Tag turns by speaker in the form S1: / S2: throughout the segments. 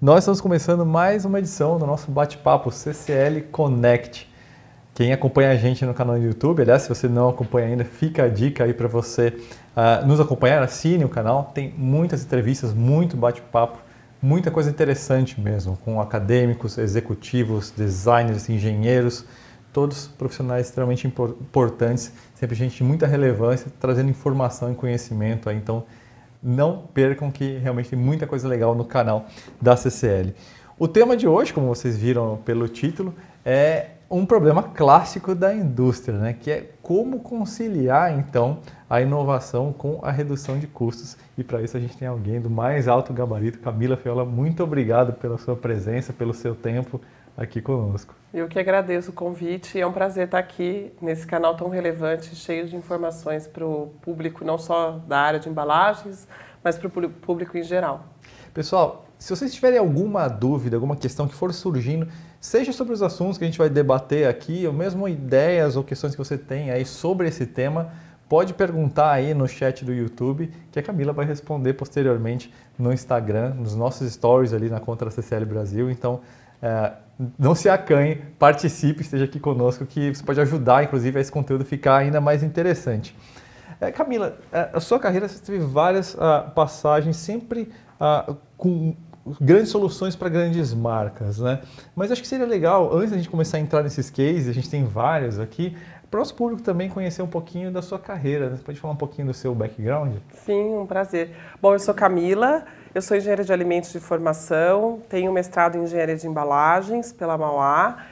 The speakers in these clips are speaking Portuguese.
S1: Nós estamos começando mais uma edição do nosso bate-papo CCL Connect. Quem acompanha a gente no canal do YouTube, aliás, se você não acompanha ainda, fica a dica aí para você uh, nos acompanhar, assine o canal. Tem muitas entrevistas, muito bate-papo, muita coisa interessante mesmo, com acadêmicos, executivos, designers, engenheiros, todos profissionais extremamente importantes, sempre gente de muita relevância, trazendo informação e conhecimento. Aí, então, não percam que realmente tem muita coisa legal no canal da CCL. O tema de hoje, como vocês viram pelo título, é um problema clássico da indústria, né? que é como conciliar então a inovação com a redução de custos. E para isso a gente tem alguém do mais alto gabarito, Camila Fiola. Muito obrigado pela sua presença, pelo seu tempo aqui conosco.
S2: Eu que agradeço o convite. É um prazer estar aqui nesse canal tão relevante, cheio de informações para o público, não só da área de embalagens, mas para o público em geral.
S1: Pessoal, se vocês tiverem alguma dúvida, alguma questão que for surgindo, seja sobre os assuntos que a gente vai debater aqui, ou mesmo ideias ou questões que você tem aí sobre esse tema, pode perguntar aí no chat do YouTube, que a Camila vai responder posteriormente no Instagram, nos nossos stories ali na Contra CCL Brasil. Então, é, não se acanhe, participe, esteja aqui conosco, que você pode ajudar, inclusive, a esse conteúdo ficar ainda mais interessante. É, Camila, é, a sua carreira você teve várias uh, passagens, sempre uh, com grandes soluções para grandes marcas, né? Mas acho que seria legal, antes da gente começar a entrar nesses cases, a gente tem vários aqui, para o nosso público também conhecer um pouquinho da sua carreira. Né? Você pode falar um pouquinho do seu background?
S2: Sim, um prazer. Bom, eu sou Camila, eu sou engenheira de alimentos de formação, tenho mestrado em engenharia de embalagens pela Mauá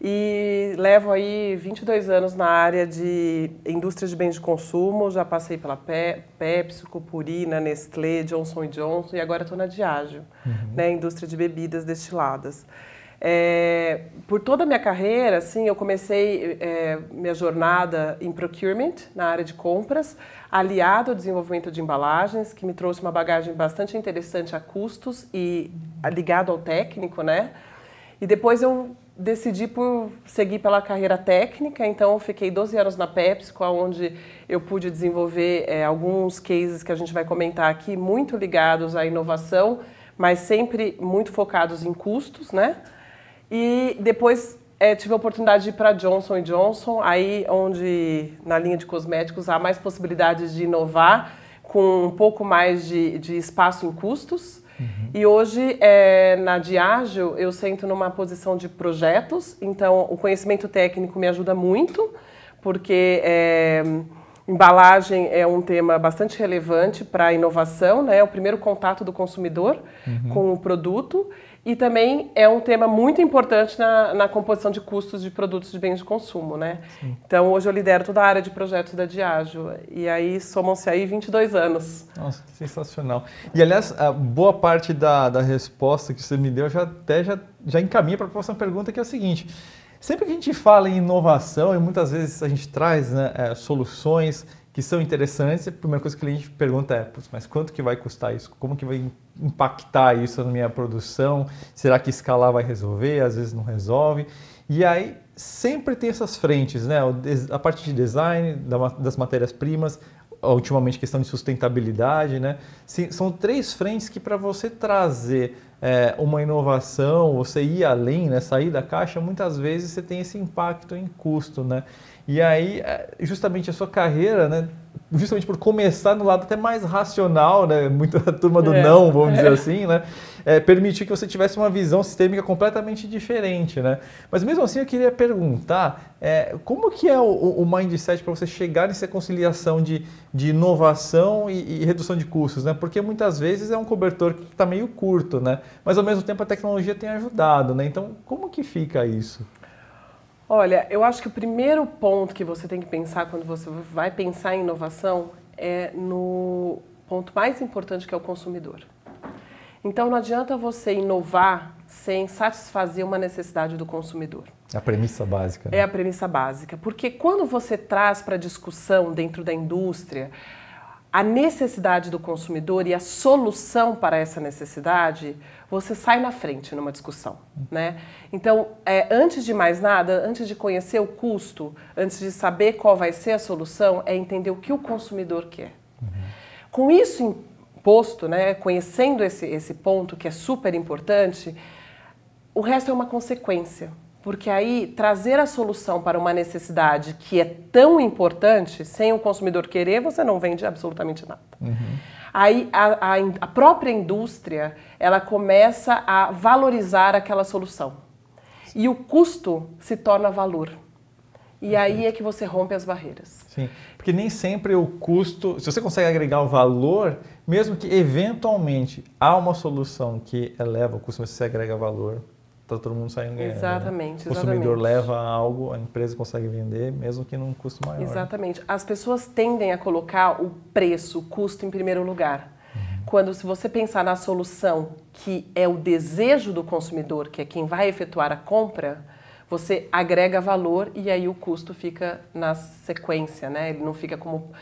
S2: e levo aí 22 anos na área de indústria de bens de consumo. Já passei pela Pe PepsiCo, Purina, Nestlé, Johnson Johnson e agora estou na Diageo, uhum. né, indústria de bebidas destiladas. É, por toda a minha carreira, assim, eu comecei é, minha jornada em procurement, na área de compras, aliado ao desenvolvimento de embalagens, que me trouxe uma bagagem bastante interessante a custos e ligado ao técnico, né? E depois eu decidi por seguir pela carreira técnica, então fiquei 12 anos na PepsiCo, onde eu pude desenvolver é, alguns cases que a gente vai comentar aqui, muito ligados à inovação, mas sempre muito focados em custos, né? E depois é, tive a oportunidade de ir para Johnson Johnson, aí onde na linha de cosméticos há mais possibilidades de inovar com um pouco mais de, de espaço em custos. Uhum. E hoje, é, na Diageo, eu sento numa posição de projetos, então o conhecimento técnico me ajuda muito, porque é, embalagem é um tema bastante relevante para a inovação, né? é o primeiro contato do consumidor uhum. com o produto. E também é um tema muito importante na, na composição de custos de produtos de bens de consumo, né? Sim. Então, hoje eu lidero toda a área de projetos da Diageo. E aí, somam-se aí 22 anos.
S1: Nossa, que sensacional. E, aliás, a boa parte da, da resposta que você me deu já até já, já encaminha para a próxima pergunta, que é o seguinte. Sempre que a gente fala em inovação, e muitas vezes a gente traz né, é, soluções que são interessantes, a primeira coisa que o cliente pergunta é, mas quanto que vai custar isso? Como que vai impactar isso na minha produção? Será que escalar vai resolver? Às vezes não resolve. E aí sempre tem essas frentes, né? A parte de design, das matérias-primas, ultimamente questão de sustentabilidade, né? São três frentes que para você trazer é, uma inovação, você ir além, né? sair da caixa, muitas vezes você tem esse impacto em custo, né? E aí, é, justamente a sua carreira, né, justamente por começar no lado até mais racional, né, muita turma do é, não, vamos é. dizer assim, né, é, permitir que você tivesse uma visão sistêmica completamente diferente, né. Mas mesmo assim eu queria perguntar, é, como que é o, o mindset para você chegar nessa conciliação de, de inovação e, e, redução de custos, né, porque muitas vezes é um cobertor que está meio curto, né, mas ao mesmo tempo a tecnologia tem ajudado, né, então como que fica isso?
S2: Olha, eu acho que o primeiro ponto que você tem que pensar quando você vai pensar em inovação é no ponto mais importante que é o consumidor. Então não adianta você inovar sem satisfazer uma necessidade do consumidor.
S1: É a premissa básica. Né?
S2: É a premissa básica, porque quando você traz para discussão dentro da indústria a necessidade do consumidor e a solução para essa necessidade, você sai na frente numa discussão, né? Então, é, antes de mais nada, antes de conhecer o custo, antes de saber qual vai ser a solução, é entender o que o consumidor quer. Uhum. Com isso posto, né, conhecendo esse, esse ponto que é super importante, o resto é uma consequência. Porque aí trazer a solução para uma necessidade que é tão importante, sem o consumidor querer, você não vende absolutamente nada. Uhum. Aí a, a, a própria indústria ela começa a valorizar aquela solução. E o custo se torna valor. E aí é que você rompe as barreiras.
S1: Sim, porque nem sempre o custo, se você consegue agregar o valor, mesmo que eventualmente há uma solução que eleva o custo, mas você agrega valor, tá todo mundo saindo ganhando.
S2: Exatamente,
S1: né? O consumidor leva algo, a empresa consegue vender, mesmo que num custo maior.
S2: Exatamente. As pessoas tendem a colocar o preço, o custo em primeiro lugar. Uhum. Quando se você pensar na solução que é o desejo do consumidor, que é quem vai efetuar a compra, você agrega valor e aí o custo fica na sequência, né? Ele não fica como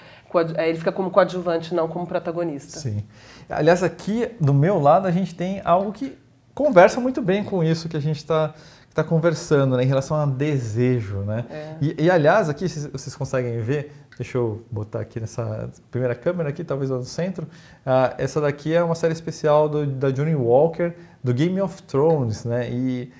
S2: ele fica como coadjuvante, não como protagonista.
S1: Sim. Aliás, aqui do meu lado a gente tem algo que conversa muito bem com isso que a gente está tá conversando, né, em relação a desejo, né? É. E, e, aliás, aqui vocês conseguem ver, deixa eu botar aqui nessa primeira câmera aqui, talvez no centro, uh, essa daqui é uma série especial do, da Johnny Walker, do Game of Thrones, né? E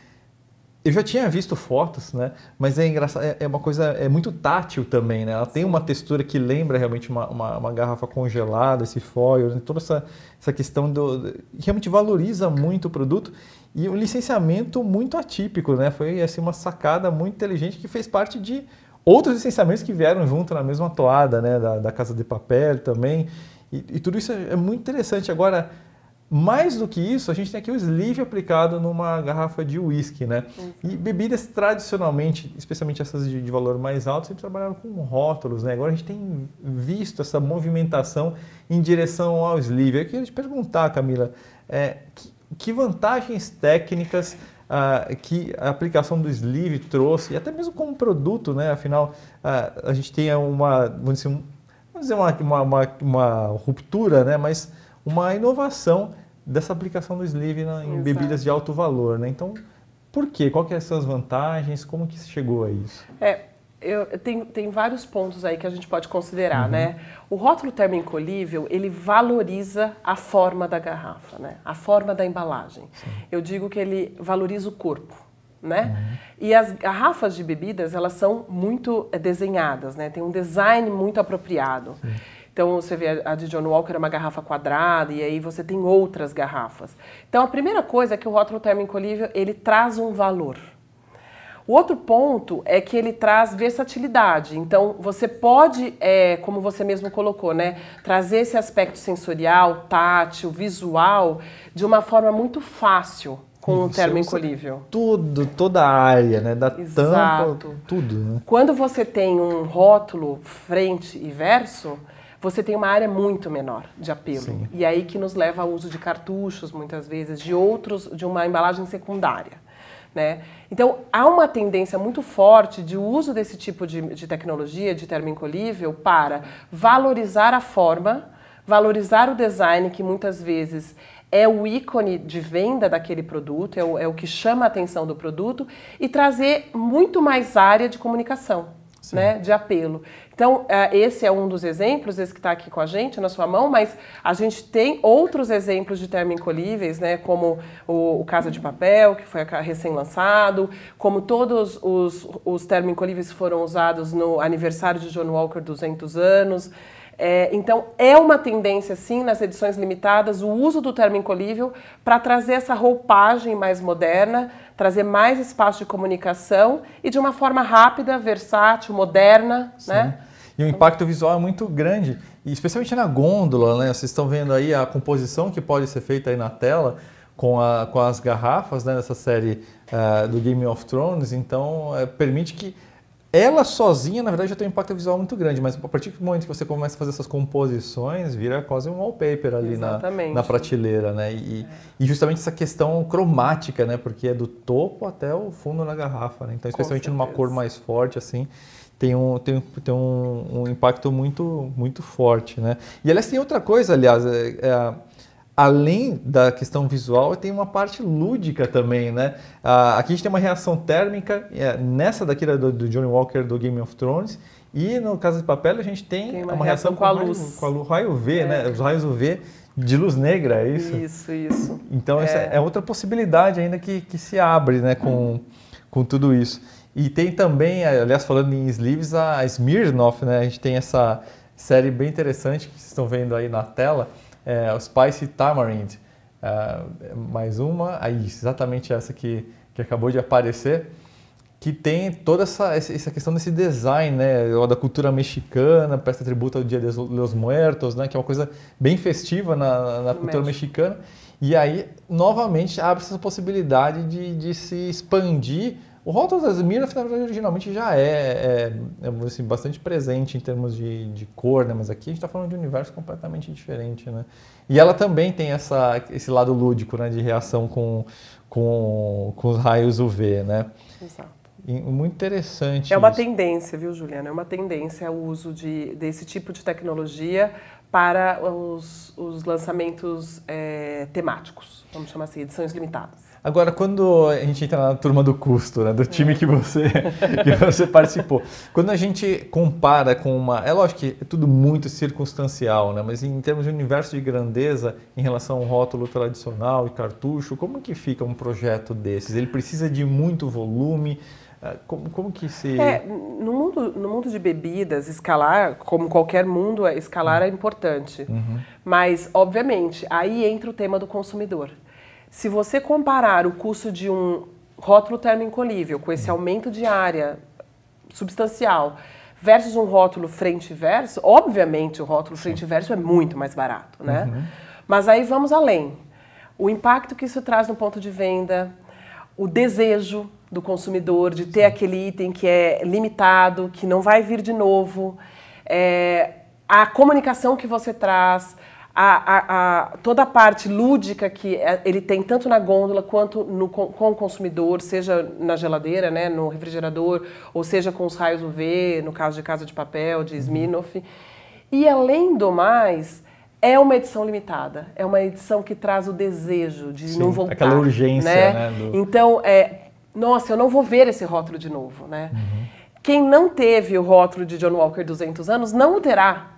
S1: eu já tinha visto fotos, né? Mas é engraçado, é, é uma coisa, é muito tátil também, né? Ela tem uma textura que lembra realmente uma, uma, uma garrafa congelada, esse foil, né? toda essa, essa questão do, realmente valoriza muito o produto e um licenciamento muito atípico, né? Foi assim uma sacada muito inteligente que fez parte de outros licenciamentos que vieram junto na mesma toada, né? Da, da Casa de Papel também e, e tudo isso é, é muito interessante. Agora mais do que isso, a gente tem aqui o sleeve aplicado numa garrafa de uísque, né? Uhum. E bebidas tradicionalmente, especialmente essas de, de, valor mais alto, sempre trabalharam com rótulos, né? Agora a gente tem visto essa movimentação em direção ao sleeve. Eu queria te perguntar, Camila, é, que, que, vantagens técnicas uh, que a aplicação do sleeve trouxe, e até mesmo como produto, né? Afinal, uh, a gente tem uma, vamos dizer, um, vamos dizer uma, uma, uma, uma ruptura, né? Mas uma inovação dessa aplicação do sleeve na, em Exato. bebidas de alto valor, né? Então, por quê? Qual que é vantagens? Como que se chegou a isso?
S2: É, eu, tem, tem vários pontos aí que a gente pode considerar, uhum. né? O rótulo termoencolhível, ele valoriza a forma da garrafa, né? A forma da embalagem. Sim. Eu digo que ele valoriza o corpo, né? Uhum. E as garrafas de bebidas, elas são muito é, desenhadas, né? Tem um design muito apropriado. Sim. Então você vê a de John Walker é uma garrafa quadrada e aí você tem outras garrafas. Então a primeira coisa é que o rótulo livre ele traz um valor. O outro ponto é que ele traz versatilidade. Então, você pode, é, como você mesmo colocou, né, trazer esse aspecto sensorial, tátil, visual, de uma forma muito fácil com o termo encolhível.
S1: Tudo, toda a área, né? Da Exato. tampa, tudo. Né?
S2: Quando você tem um rótulo frente e verso, você tem uma área muito menor de apelo. Sim. E aí que nos leva ao uso de cartuchos, muitas vezes, de outros, de uma embalagem secundária. Né? Então, há uma tendência muito forte de uso desse tipo de, de tecnologia, de termoencolhível, para valorizar a forma, valorizar o design, que muitas vezes é o ícone de venda daquele produto, é o, é o que chama a atenção do produto, e trazer muito mais área de comunicação né, de apelo. Então, é, esse é um dos exemplos, esse que está aqui com a gente, na sua mão, mas a gente tem outros exemplos de termoencolhíveis, né, como o, o Casa de Papel, que foi recém-lançado, como todos os, os termoencolíveis foram usados no aniversário de John Walker 200 anos. É, então, é uma tendência, sim, nas edições limitadas, o uso do termo encolível para trazer essa roupagem mais moderna, trazer mais espaço de comunicação e de uma forma rápida, versátil, moderna, sim. né?
S1: E o impacto visual é muito grande, e especialmente na gôndola, né? Vocês estão vendo aí a composição que pode ser feita aí na tela com, a, com as garrafas né, dessa série uh, do Game of Thrones, então uh, permite que ela sozinha, na verdade, já tem um impacto visual muito grande, mas a partir do momento que você começa a fazer essas composições, vira quase um wallpaper ali na, na prateleira, né? E, é. e, justamente essa questão cromática, né? Porque é do topo até o fundo na garrafa, né? Então, especialmente numa cor mais forte, assim, tem um, tem, tem um, um impacto muito, muito forte, né? E, aliás, tem outra coisa, aliás, é, é além da questão visual, tem uma parte lúdica também, né? Ah, aqui a gente tem uma reação térmica, é, nessa daqui do, do Johnny Walker do Game of Thrones, e no Casa de Papel a gente tem, tem uma, uma, reação, reação com, a luz. Raio, com a luz raio V, né? é. né? Os raios UV de luz negra, é isso?
S2: Isso, isso.
S1: Então, é, é outra possibilidade ainda que, que se abre né, com, com tudo isso. E tem também, aliás, falando em sleeves, a Smirnoff, né? A gente tem essa série bem interessante que vocês estão vendo aí na tela, é, o Spicy Tamarind. É, mais uma, aí exatamente essa que, que acabou de aparecer, que tem toda essa, essa questão desse design, né, da cultura mexicana, presta tributo ao Dia de los Muertos, né, que é uma coisa bem festiva na, na cultura México. mexicana. E aí, novamente, abre essa possibilidade de, de se expandir o rótulo das Miraf, na verdade, originalmente já é, é, é assim, bastante presente em termos de, de cor, né? mas aqui a gente está falando de um universo completamente diferente. Né? E ela também tem essa, esse lado lúdico né? de reação com, com, com os raios UV. Né?
S2: Exato.
S1: E, muito interessante.
S2: É uma
S1: isso.
S2: tendência, viu, Juliana? É uma tendência o uso de, desse tipo de tecnologia para os, os lançamentos é, temáticos, vamos chamar assim, edições limitadas.
S1: Agora, quando a gente entra na turma do custo, né, do time que você, que você participou, quando a gente compara com uma. É lógico que é tudo muito circunstancial, né, mas em termos de universo de grandeza, em relação ao rótulo tradicional e cartucho, como que fica um projeto desses? Ele precisa de muito volume? Ah, como, como que se.
S2: É, no, mundo, no mundo de bebidas, escalar, como qualquer mundo, escalar é importante. Uhum. Mas, obviamente, aí entra o tema do consumidor. Se você comparar o custo de um rótulo termoencolível com esse aumento de área substancial versus um rótulo frente e verso, obviamente o rótulo frente e verso é muito mais barato, né? Uhum. Mas aí vamos além. O impacto que isso traz no ponto de venda, o desejo do consumidor de ter Sim. aquele item que é limitado, que não vai vir de novo, é, a comunicação que você traz, a, a, a, toda a parte lúdica que é, ele tem tanto na gôndola quanto no, com, com, o consumidor, seja na geladeira, né, no refrigerador, ou seja com os raios UV, no caso de Casa de Papel, de Smirnoff. E além do mais, é uma edição limitada. É uma edição que traz o desejo de Sim, não voltar.
S1: Aquela urgência, né? né
S2: do... Então, é, nossa, eu não vou ver esse rótulo de novo, né? Uhum. Quem não teve o rótulo de John Walker 200 anos não o terá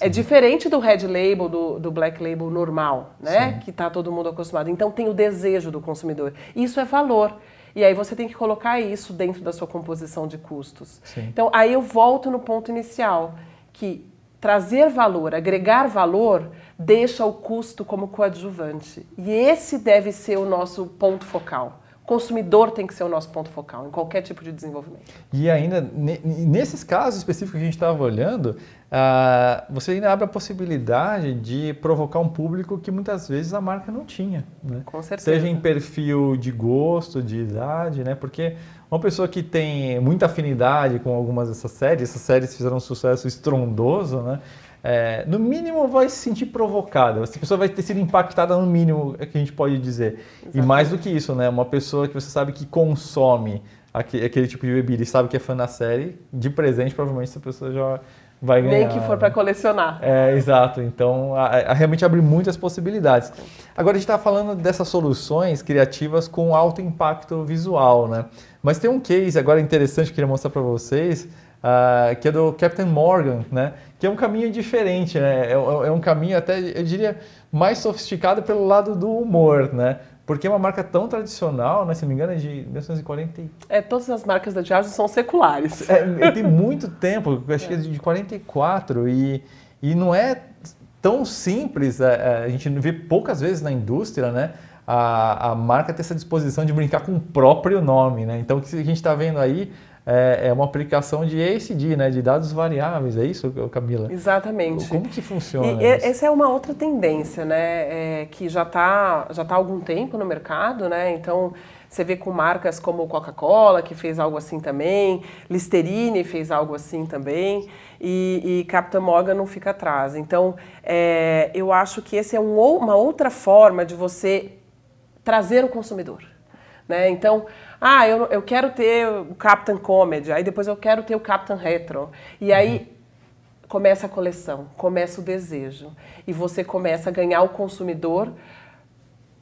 S2: é diferente do red label, do, do black label normal, né? Sim. Que está todo mundo acostumado. Então tem o desejo do consumidor. Isso é valor. E aí você tem que colocar isso dentro da sua composição de custos. Sim. Então aí eu volto no ponto inicial, que trazer valor, agregar valor, deixa o custo como coadjuvante. E esse deve ser o nosso ponto focal consumidor tem que ser o nosso ponto focal em qualquer tipo de desenvolvimento.
S1: E ainda, nesses casos específicos que a gente estava olhando, uh, você ainda abre a possibilidade de provocar um público que muitas vezes a marca não tinha. Né?
S2: Com certeza.
S1: Seja em perfil de gosto, de idade, né? porque uma pessoa que tem muita afinidade com algumas dessas séries, essas séries fizeram um sucesso estrondoso, né? É, no mínimo vai se sentir provocada. Essa pessoa vai ter sido impactada no mínimo, é que a gente pode dizer. Exatamente. E mais do que isso, né? Uma pessoa que você sabe que consome aquele, aquele tipo de bebida e sabe que é fã da série, de presente, provavelmente essa pessoa já vai ganhar.
S2: Nem que for para colecionar.
S1: É, exato. Então, a, a realmente abre muitas possibilidades. Agora, a gente está falando dessas soluções criativas com alto impacto visual, né? Mas tem um case agora interessante que eu queria mostrar para vocês, uh, que é do Captain Morgan, né? que é um caminho diferente, né? É, é, é, um caminho até, eu diria, mais sofisticado pelo lado do humor, né? Porque é uma marca tão tradicional, né? se não me engano, é de 1940.
S2: É, todas as marcas da Diageo são seculares.
S1: É, tem muito tempo, acho que é de 44, e, e não é tão simples, a, é, é, a gente vê poucas vezes na indústria, né? A, a marca ter essa disposição de brincar com o próprio nome, né? Então, o que a gente está vendo aí é, é uma aplicação de ACD, né, de dados variáveis, é isso, Camila?
S2: Exatamente.
S1: Como que funciona?
S2: E, essa é uma outra tendência, né, é, que já está já tá há algum tempo no mercado, né, então você vê com marcas como Coca-Cola, que fez algo assim também, Listerine fez algo assim também, e, e Captain Morgan não fica atrás. Então, é, eu acho que esse é um, uma outra forma de você trazer o consumidor. Né? Então, ah, eu, eu quero ter o Captain Comedy, aí depois eu quero ter o Captain Retro. E aí uhum. começa a coleção, começa o desejo. E você começa a ganhar o consumidor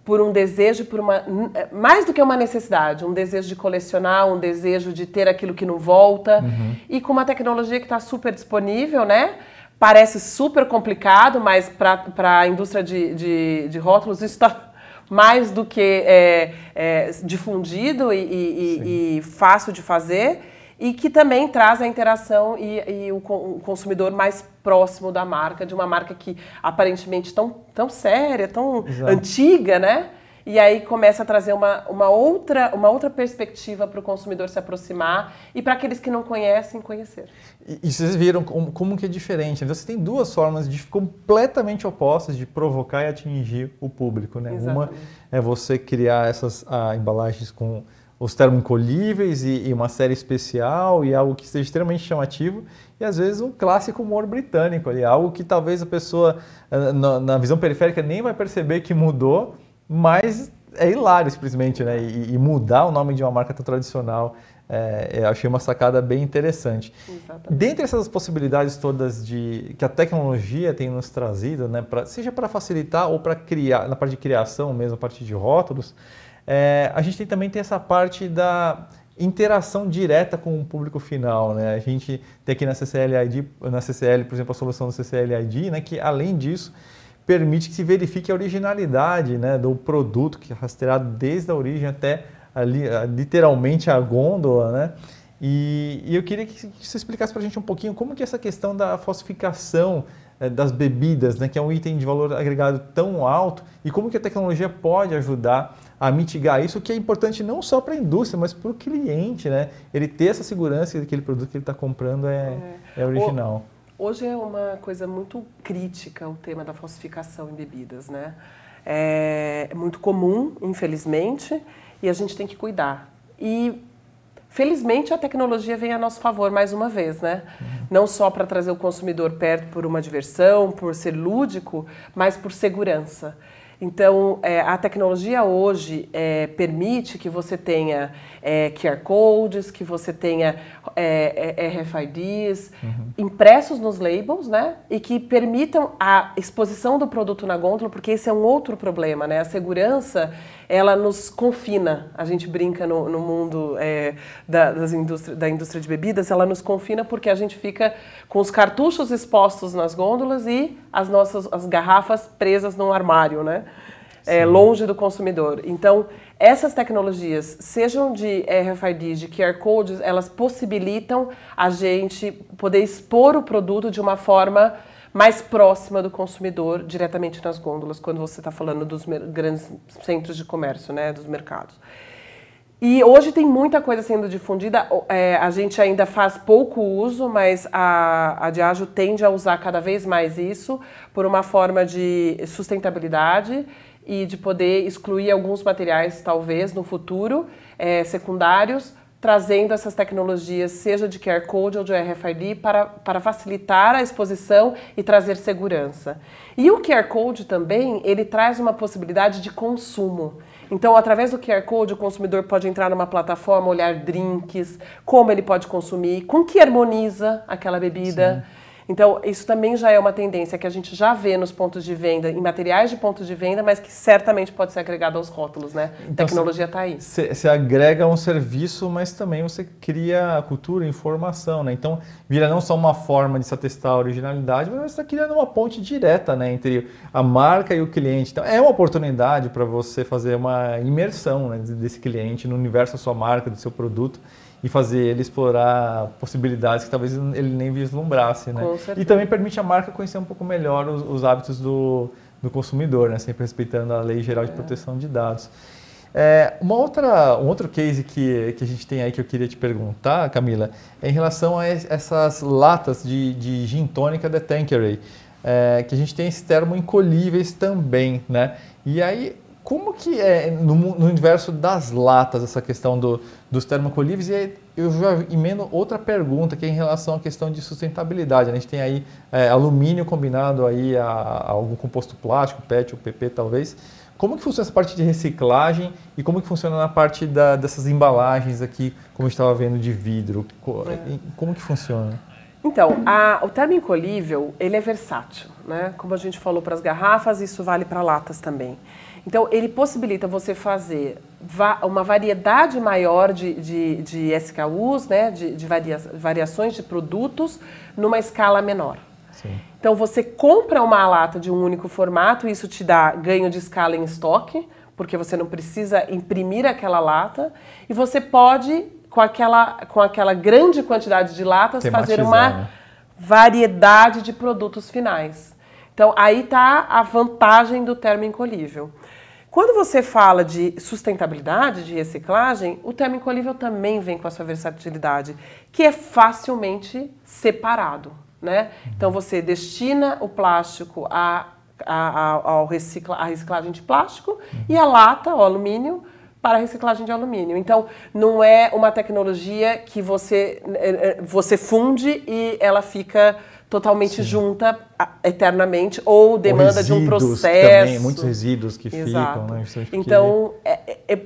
S2: por um desejo, por uma mais do que uma necessidade, um desejo de colecionar, um desejo de ter aquilo que não volta. Uhum. E com uma tecnologia que está super disponível, né? Parece super complicado, mas para a indústria de, de, de rótulos isso está mais do que é, é, difundido e, e, e, fácil de fazer e que também traz a interação e, e o, o, consumidor mais próximo da marca, de uma marca que aparentemente tão, tão séria, tão Exato. antiga, né? E aí começa a trazer uma, uma, outra, uma outra perspectiva para o consumidor se aproximar e para aqueles que não conhecem, conhecer.
S1: E, e vocês viram como, como, que é diferente. Então, você tem duas formas de, completamente opostas de provocar e atingir o público. Né? Uma é você criar essas ah, embalagens com os termoencolhíveis e, e, uma série especial e algo que seja extremamente chamativo e às vezes um clássico humor britânico ali, algo que talvez a pessoa ah, na, na visão periférica nem vai perceber que mudou, mas é hilário simplesmente, né? E, e, mudar o nome de uma marca tão tradicional, é, eu achei uma sacada bem interessante. Exatamente. Dentre essas possibilidades todas de que a tecnologia tem nos trazido, né, pra, seja para facilitar ou para criar, na parte de criação mesmo, a parte de rótulos, é, a gente tem, também tem essa parte da interação direta com o público final, né? A gente tem aqui na CCL ID, na CCL, por exemplo, a solução do CCL ID, né, que além disso permite que se verifique a originalidade né, do produto, que é rastreado desde a origem até ali, literalmente a gôndola, né? E, e eu queria que, você explicasse para a gente um pouquinho como que essa questão da falsificação é, das bebidas, né, que é um item de valor agregado tão alto, e como que a tecnologia pode ajudar a mitigar isso, que é importante não só para a indústria, mas para o cliente, né? Ele ter essa segurança que aquele produto que ele está comprando é, é. é original.
S2: O Hoje é uma coisa muito crítica o tema da falsificação em bebidas, né? É muito comum, infelizmente, e a gente tem que cuidar. E felizmente a tecnologia vem a nosso favor mais uma vez, né? Uhum. Não só para trazer o consumidor perto por uma diversão, por ser lúdico, mas por segurança. Então, é, a tecnologia hoje é, permite que você tenha é, QR codes, que você tenha é, é, RFIDs uhum. impressos nos labels, né? E que permitam a exposição do produto na gôndola, porque esse é um outro problema, né? A segurança, ela nos confina. A gente brinca no, no mundo é, da, das indústria, da indústria de bebidas, ela nos confina porque a gente fica com os cartuchos expostos nas gôndolas e as nossas as garrafas presas no armário, né? É, longe do consumidor. Então, essas tecnologias, sejam de RFIDs, de QR codes, elas possibilitam a gente poder expor o produto de uma forma mais próxima do consumidor, diretamente nas gôndolas, quando você está falando dos grandes centros de comércio, né, dos mercados. E hoje tem muita coisa sendo difundida, é, a gente ainda faz pouco uso, mas a, a Diageo tende a usar cada vez mais isso por uma forma de sustentabilidade e de poder excluir alguns materiais, talvez, no futuro, é, secundários, trazendo essas tecnologias, seja de QR Code ou de RFID, para, para facilitar a exposição e trazer segurança. E o QR Code também, ele traz uma possibilidade de consumo. Então, através do QR Code, o consumidor pode entrar numa plataforma, olhar drinks, como ele pode consumir, com que harmoniza aquela bebida. Sim então, isso também já é uma tendência que a gente já vê nos pontos de venda, em materiais de pontos de venda, mas que certamente pode ser agregado aos rótulos, né? Então, a tecnologia está aí.
S1: Você agrega um serviço, mas também você cria cultura, informação, né? Então, vira não só uma forma de se atestar a originalidade, mas você está criando uma ponte direta, né? Entre a marca e o cliente. Então, é uma oportunidade para você fazer uma imersão né, desse cliente no universo da sua marca, do seu produto e fazer ele explorar possibilidades que talvez ele nem vislumbrasse, né? E também permite a marca conhecer um pouco melhor os, os hábitos do, do consumidor, né? Sempre respeitando a Lei Geral de é. Proteção de Dados. É, uma outra, um outro case que, que a gente tem aí que eu queria te perguntar, Camila, é em relação a essas latas de, de gin tônica da Tanqueray, é, que a gente tem esse termo encolhíveis também, né? E aí como que é no, no, universo das latas essa questão do, dos termocolíveis? E aí eu já emendo outra pergunta que é em relação à questão de sustentabilidade. A gente tem aí é, alumínio combinado aí a, a, algum composto plástico, PET ou PP talvez. Como que funciona essa parte de reciclagem e como que funciona na parte da, dessas embalagens aqui, como estava vendo de vidro? É. Como que funciona?
S2: Então, a, o termo encolhível, ele é versátil, né? Como a gente falou para as garrafas, isso vale para latas também. Então, ele possibilita você fazer va uma variedade maior de, de, de SKUs, né, de, de varia variações de produtos, numa escala menor.
S1: Sim.
S2: Então você compra uma lata de um único formato, isso te dá ganho de escala em estoque, porque você não precisa imprimir aquela lata, e você pode, com aquela, com aquela grande quantidade de latas, fazer uma
S1: né?
S2: variedade de produtos finais. Então aí está a vantagem do termo incolível. Quando você fala de sustentabilidade, de reciclagem, o termo incolível também vem com a sua versatilidade, que é facilmente separado. Né? Então você destina o plástico a, a, a, recicla, reciclagem de plástico e a lata, o alumínio, para a reciclagem de alumínio. Então, não é uma tecnologia que você, eh, eh, você funde e ela fica totalmente junta a- eternamente ou demanda de um processo.
S1: Também, muitos resíduos que
S2: Exato.
S1: ficam, né? Porque
S2: Então, é- é- é-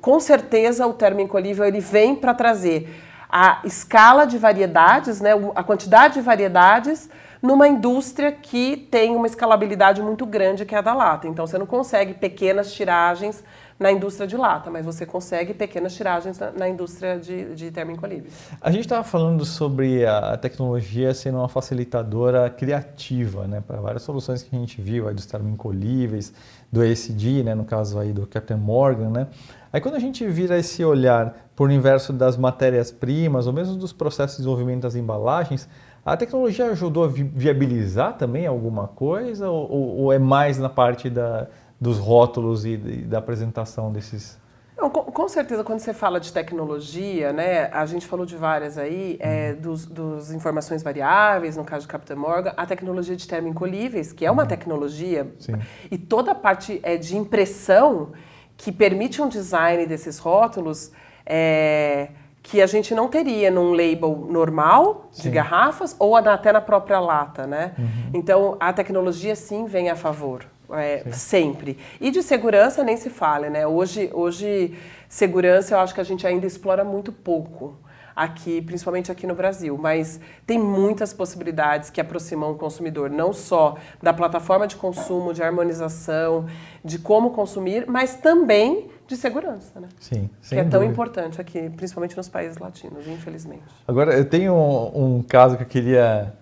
S2: com certeza o termo incolível ele vem para trazer a escala de variedades, né, a quantidade de variedades numa indústria que tem uma escalabilidade muito grande que é a da lata. Então você não consegue pequenas tiragens na indústria de lata, mas você consegue pequenas tiragens na, na indústria de, de termo incolível.
S1: A gente estava falando sobre a tecnologia sendo uma facilitadora criativa, né, para várias soluções que a gente viu, aí dos termoincolíveis, do ESG, né, no caso aí do Captain Morgan, né. Aí quando a gente vira esse olhar por universo das matérias-primas, ou mesmo dos processos de desenvolvimento das embalagens, a tecnologia ajudou a vi- viabilizar também alguma coisa, ou- ou é mais na parte da, dos rótulos e, e da apresentação desses...
S2: Não, com, com certeza, quando você fala de tecnologia, né, a gente falou de várias aí, é, dos, dos informações variáveis, no caso de Captain Morgan, a tecnologia de termo incolíveis, que é uma tecnologia,
S1: Sim.
S2: e toda a parte é, de impressão que permite um design desses rótulos é, que a gente não teria num label normal de
S1: Sim.
S2: garrafas ou até na própria lata, né? Então, a tecnologia sim vem a favor. É, sempre. E de segurança nem se fala, né? Hoje, hoje, segurança eu acho que a gente ainda explora muito pouco aqui, principalmente aqui no Brasil, mas tem muitas possibilidades que aproximam o consumidor, não só da plataforma de consumo, de harmonização, de como consumir, mas também de segurança, né?
S1: Sim,
S2: Que
S1: sem
S2: é tão
S1: dúvida.
S2: importante aqui, principalmente nos países latinos, infelizmente.
S1: Agora, eu tenho um, um caso que eu queria.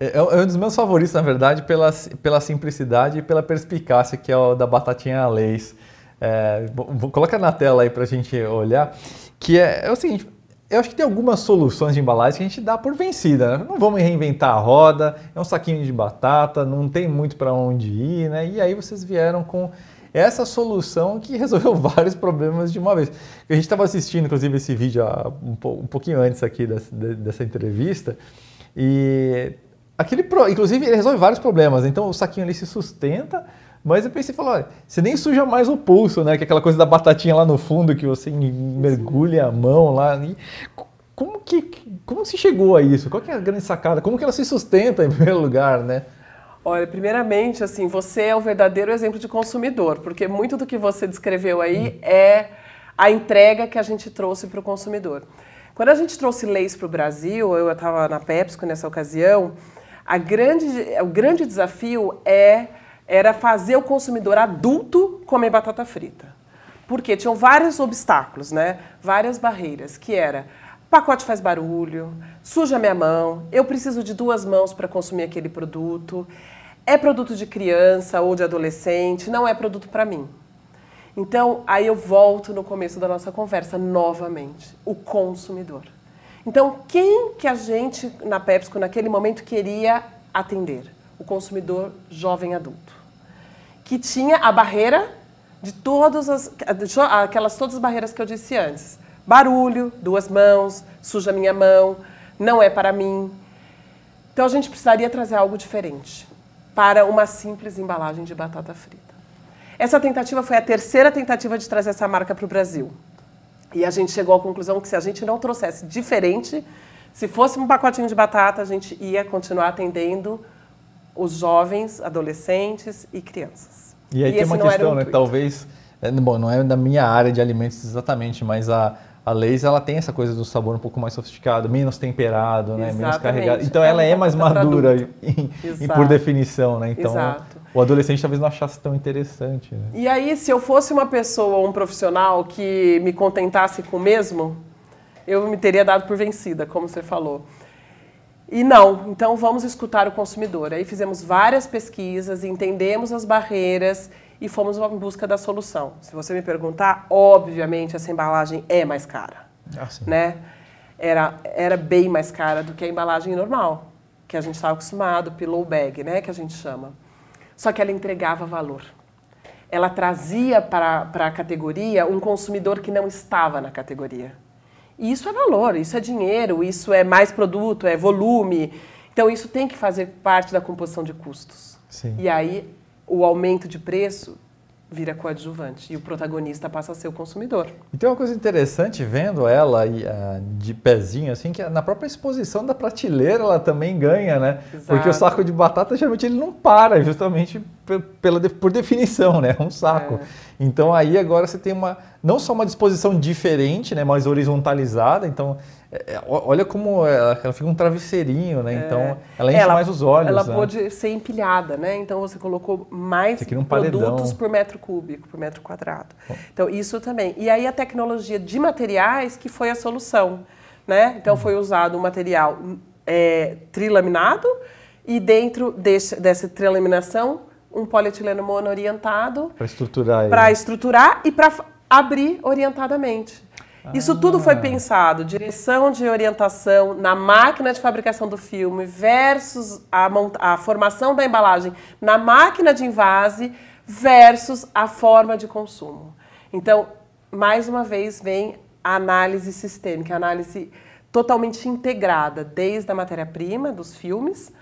S1: É, é um dos meus favoritos, na verdade, pela, pela simplicidade e pela perspicácia, que é o da batatinha Lays. É, vou, coloca na tela aí para a gente olhar. Que é, é o seguinte: eu acho que tem algumas soluções de embalagem que a gente dá por vencida. né? Não vamos reinventar a roda, é um saquinho de batata, não tem muito para onde ir, né? E aí vocês vieram com essa solução que resolveu vários problemas de uma vez. A gente estava assistindo, inclusive, esse vídeo um, po- pouquinho antes aqui dessa, de- dessa entrevista e aquele, pro- inclusive, ele resolve vários problemas. Então o saquinho ali se sustenta, mas eu pensei, falou, você nem suja mais o pulso, né? Que é aquela coisa da batatinha lá no fundo que você mergulha a mão lá. E co- como que como se chegou a isso? Qual que é a grande sacada? Como que ela se sustenta em primeiro lugar, né?
S2: Olha, primeiramente, assim, você é o verdadeiro exemplo de consumidor, porque muito do que você descreveu aí é a entrega que a gente trouxe para o consumidor. Quando a gente trouxe leis para o Brasil, eu estava na PepsiCo nessa ocasião, a grande, o grande desafio é, era fazer o consumidor adulto comer batata frita. Porque tinham vários obstáculos, né? Várias barreiras, que era pacote faz barulho, suja minha mão, eu preciso de duas mãos para consumir aquele produto, é produto de criança ou de adolescente, não é produto para mim. Então, aí eu volto no começo da nossa conversa novamente, o consumidor. Então, quem que a gente na PepsiCo naquele momento queria atender? O consumidor jovem adulto que tinha a barreira de todas as aquelas todas as barreiras que eu disse antes. Barulho, duas mãos, suja minha mão, não é para mim. Então a gente precisaria trazer algo diferente para uma simples embalagem de batata frita. Essa tentativa foi a terceira tentativa de trazer essa marca para o Brasil. E a gente chegou à conclusão que se a gente não trouxesse diferente, se fosse um pacotinho de batata, a gente ia continuar atendendo os jovens, adolescentes e crianças.
S1: E aí tem
S2: esse
S1: uma questão, né? Talvez, é, bom, não é da minha área de alimentos exatamente, mas a, a Lay's, ela tem essa coisa do sabor um pouco mais sofisticado, menos temperado, né? Menos carregado. Então
S2: É
S1: ela é mais madura em- em- por definição, né? Então
S2: Exato.
S1: O adolescente talvez não achasse tão interessante. Né?
S2: E aí, se eu fosse uma pessoa, um profissional que me contentasse com o mesmo, eu me teria dado por vencida, como você falou. E não, então vamos escutar o consumidor. Aí fizemos várias pesquisas, entendemos as barreiras e fomos em busca da solução. Se você me perguntar, obviamente essa embalagem é mais cara,
S1: Ah,
S2: né? Era, era bem mais cara do que a embalagem normal, que a gente estava acostumado, pillow bag, né, que a gente chama. Só que ela entregava valor. Ela trazia para, para a categoria um consumidor que não estava na categoria. E isso é valor, isso é dinheiro, isso é mais produto, é volume. Então isso tem que fazer parte da composição de custos.
S1: Sim.
S2: E aí o aumento de preço vira coadjuvante e o protagonista passa a ser o consumidor.
S1: E tem uma coisa interessante vendo ela ah, de pezinho, assim, que na própria exposição da prateleira ela também ganha, né?
S2: Exato.
S1: Porque o saco de batata geralmente ele não para, justamente pela, por definição, né? É um saco.
S2: É.
S1: Então aí agora você tem uma não só uma disposição diferente, né? Mais horizontalizada. Então é- é- olha como ela, ela fica um travesseirinho, né? Então ela enche mais os olhos.
S2: Ela
S1: né?
S2: pôde ser empilhada, né? Então você colocou mais
S1: Você um paredão.
S2: produtos por metro cúbico, por metro quadrado. Então isso também. E aí a tecnologia de materiais que foi a solução, né? Então foi usado um material é, trilaminado e dentro desse, dessa trilaminação um polietileno monoorientado
S1: Para estruturar
S2: para estruturar e para abrir orientadamente. Isso tudo
S1: Ah.
S2: foi pensado, direção de orientação na máquina de fabricação do filme versus a, a formação da embalagem na máquina de envase versus a forma de consumo. Então, mais uma vez, vem a análise sistêmica, a análise totalmente integrada, desde a matéria-prima dos filmes,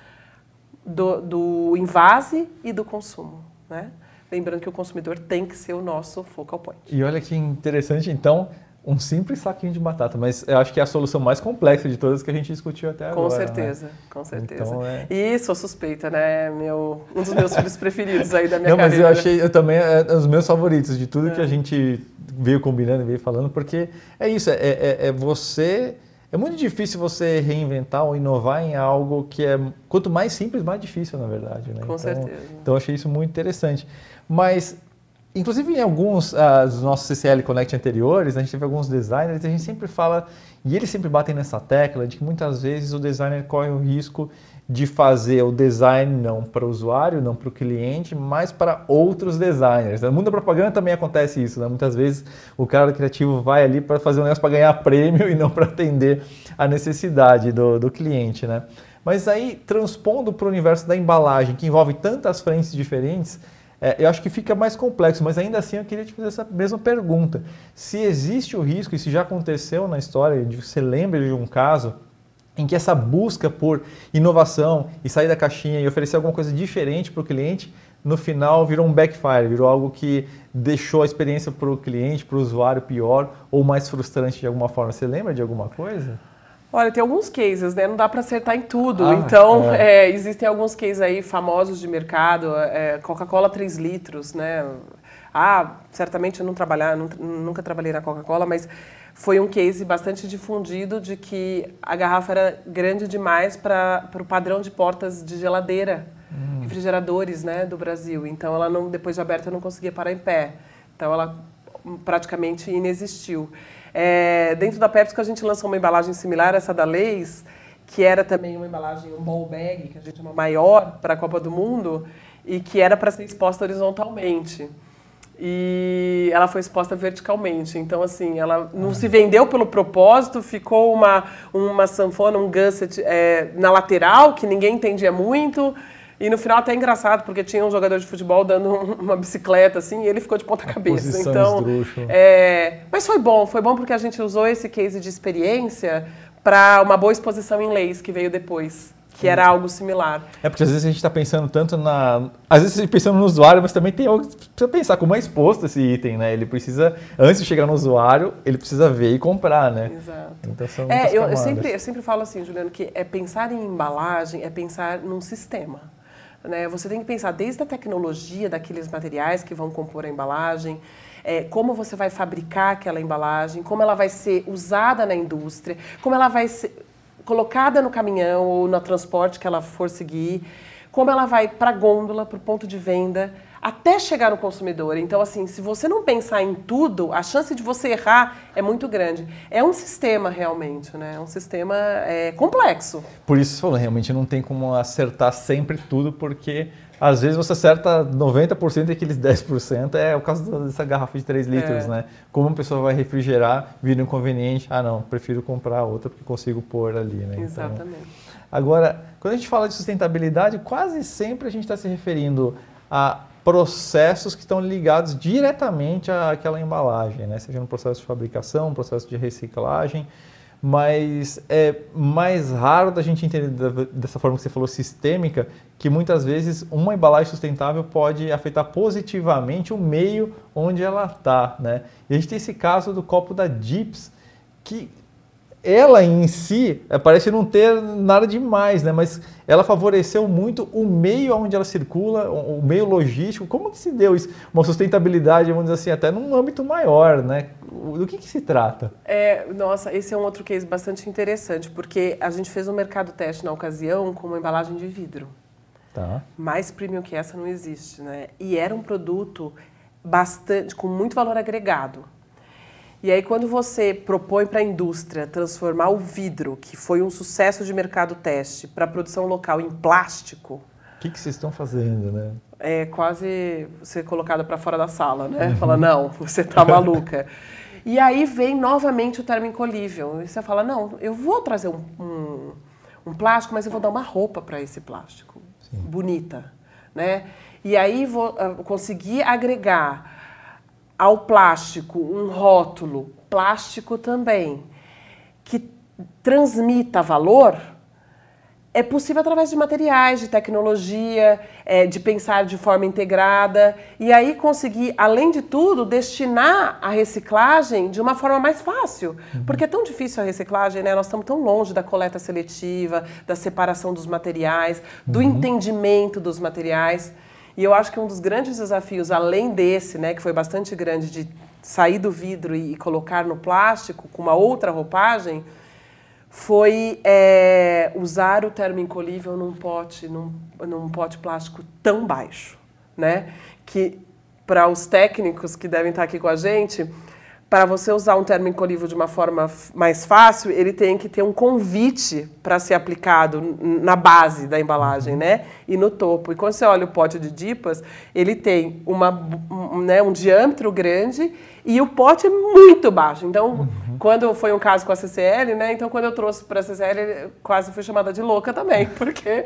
S2: do, do invase e do consumo. Né? Lembrando que o consumidor tem que ser o nosso focal point.
S1: E olha que interessante, então, um simples saquinho de batata, mas eu acho que é a solução mais complexa de todas que a gente discutiu até
S2: Com
S1: agora. né?
S2: certeza, com certeza.
S1: Então, é-
S2: E sou suspeita, né? Meu, um dos meus filhos preferidos aí da minha
S1: Não, mas
S2: carreira.
S1: eu achei, eu também, é os meus favoritos de tudo que a gente veio combinando e veio falando, porque é isso, é, é, é você. É muito difícil você reinventar ou inovar em algo que é. Quanto mais simples, mais difícil, na verdade. Né?
S2: Com
S1: então,
S2: certeza.
S1: Então, eu achei isso muito interessante. Mas, inclusive, em alguns ah, dos nossos CCL Connect anteriores, a gente teve alguns designers e a gente sempre fala, e eles sempre batem nessa tecla, de que muitas vezes o designer corre o risco de fazer o design não para o usuário, não para o cliente, mas para outros designers. No mundo da propaganda também acontece isso, né? Muitas vezes o cara criativo vai ali para fazer um negócio para ganhar prêmio e não para atender a necessidade do, do cliente, né? Mas aí, transpondo para o universo da embalagem, que envolve tantas frentes diferentes, é, eu acho que fica mais complexo, mas ainda assim eu queria te fazer essa mesma pergunta. Se existe o risco, e se já aconteceu na história, de você lembra de um caso em que essa busca por inovação e sair da caixinha e oferecer alguma coisa diferente para o cliente, no final virou um backfire, virou algo que deixou a experiência para o cliente, para o usuário pior ou mais frustrante de alguma forma. Você lembra de alguma coisa?
S2: Olha, tem alguns cases, né? Não dá para acertar em tudo.
S1: Ah,
S2: então,
S1: é.
S2: é, existem alguns cases aí famosos de mercado. é, Coca-Cola 3 litros, né? Ah, certamente eu não trabalhar, nunca trabalhei na Coca-Cola, mas foi um case bastante difundido de que a garrafa era grande demais para o padrão de portas de geladeira, refrigeradores, né, do Brasil. Então, ela não, depois de aberta, não conseguia parar em pé. Então, ela praticamente inexistiu. É, dentro da PepsiCo, a gente lançou uma embalagem similar essa da Leis, que era também uma embalagem, um ball bag, que a gente chama maior para a Copa do Mundo, e que era para ser exposta horizontalmente. E ela foi exposta verticalmente. Então, assim, ela não se vendeu pelo propósito, ficou uma, uma sanfona, um gusset é, na lateral, que ninguém entendia muito. E no final até é engraçado, porque tinha um jogador de futebol dando um- uma bicicleta, assim, e ele ficou de ponta cabeça. Então, é, mas foi bom, foi bom porque a gente usou esse case de experiência para uma boa exposição em leis que veio depois, que era algo similar.
S1: É porque às vezes a gente está pensando tanto na. Às vezes a gente pensando no usuário, mas também tem algo que precisa pensar como é exposto esse item, né? Ele precisa, antes de chegar no usuário, ele precisa ver e comprar, né?
S2: Exato.
S1: Então são
S2: É, eu, eu sempre, eu sempre falo assim, Juliano, que é pensar em embalagem, é pensar num sistema. Né? Você tem que pensar desde a tecnologia daqueles materiais que vão compor a embalagem, é, como você vai fabricar aquela embalagem, como ela vai ser usada na indústria, como ela vai ser colocada no caminhão ou no transporte que ela for seguir, como ela vai para a gôndola, para o ponto de venda, até chegar no consumidor. Então, assim, se você não pensar em tudo, a chance de você errar é muito grande. É um sistema realmente, né? É um sistema é, complexo.
S1: Por isso realmente não tem como acertar sempre tudo, porque às vezes você acerta 90% e aqueles 10% é o caso dessa garrafa de 3 litros, é. né? Como uma pessoa vai refrigerar, vira inconveniente, ah não, prefiro comprar outra porque consigo pôr ali, né?
S2: Então, Exatamente. Então,
S1: agora, quando a gente fala de sustentabilidade, quase sempre a gente está se referindo a processos que estão ligados diretamente àquela embalagem, né? seja no processo de fabricação, processo de reciclagem, mas é mais raro da gente entender dessa forma que você falou, sistêmica, que muitas vezes uma embalagem sustentável pode afetar positivamente o meio onde ela está. Né? E a gente tem esse caso do copo da Dips, que ela em si é, parece não ter nada demais, né? mas ela favoreceu muito o meio onde ela circula, o meio logístico. Como que se deu isso? Uma sustentabilidade, vamos dizer assim, até num âmbito maior, né? Do que, que se trata?
S2: É, nossa, esse é um outro case bastante interessante, porque a gente fez um mercado teste na ocasião com uma embalagem de vidro.
S1: Tá.
S2: Mais premium que essa não existe, né? E era um produto bastante com muito valor agregado. E aí, quando você propõe para a indústria transformar o vidro, que foi um sucesso de mercado teste, para a produção local em plástico.
S1: O que, que vocês estão fazendo, né?
S2: É quase ser colocada para fora da sala, né? Uhum. Fala, não, você está maluca. e aí vem novamente o termo incolível. E você fala, não, eu vou trazer um, um, um plástico, mas eu vou dar uma roupa para esse plástico. Sim. Bonita, né? E aí vou uh, conseguir agregar ao plástico um rótulo plástico também que transmita valor, é possível através de materiais, de tecnologia, é, de pensar de forma integrada e aí conseguir, além de tudo, destinar a reciclagem de uma forma mais fácil. Uhum. Porque é tão difícil a reciclagem, né? Nós estamos tão longe da coleta seletiva, da separação dos materiais, do uhum. entendimento dos materiais. E eu acho que um dos grandes desafios, além desse, né, que foi bastante grande, de sair do vidro e colocar no plástico com uma outra roupagem, foi é, usar o termo incolível num pote, num, num pote plástico tão baixo, né? Que para os técnicos que devem estar aqui com a gente, para você usar um termo incolível de uma forma mais fácil, ele tem que ter um convite para ser aplicado na base da embalagem, né? E no topo. E quando você olha o pote de dipas, ele tem uma, um, né, um diâmetro grande e o pote é muito baixo. Então, uhum. quando foi um caso com a CCL, né? Então, quando eu trouxe para a CCL, quase fui chamada de louca também, porque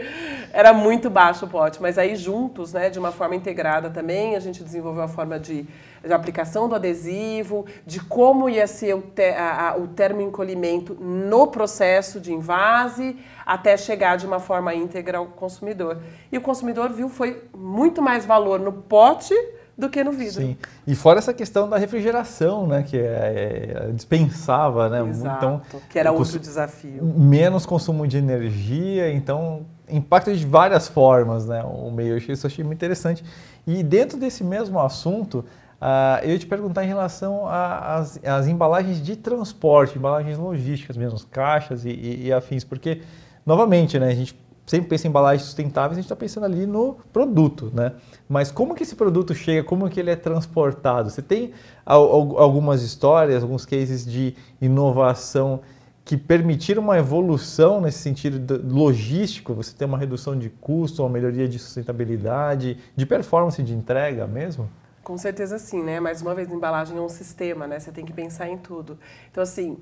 S2: era muito baixo o pote. Mas aí, juntos, né, de uma forma integrada também, a gente desenvolveu a forma de de aplicação do adesivo, de como ia ser o, te, a, o termoencolhimento no processo de invase, até chegar de uma forma íntegra ao consumidor. E o consumidor viu foi muito mais valor no pote do que no vidro. Sim.
S1: E fora essa questão da refrigeração, né, que é, é dispensava, né,
S2: Exato, então que era outro desafio.
S1: Menos consumo de energia, então impacta de várias formas, né, o meio. Isso eu achei muito interessante. E dentro desse mesmo assunto, Uh, eu ia te perguntar em relação às embalagens de transporte, embalagens logísticas mesmo, caixas e, e, e, afins, porque, novamente, né, a gente sempre pensa em embalagens sustentáveis, a gente está pensando ali no produto, né? Mas como que esse produto chega, como que ele é transportado? Você tem algumas histórias, alguns cases de inovação que permitiram uma evolução nesse sentido logístico, você tem uma redução de custo, uma melhoria de sustentabilidade, de performance de entrega mesmo?
S2: Com certeza sim, né? Mais uma vez, embalagem é um sistema, né? Você tem que pensar em tudo. Então, assim,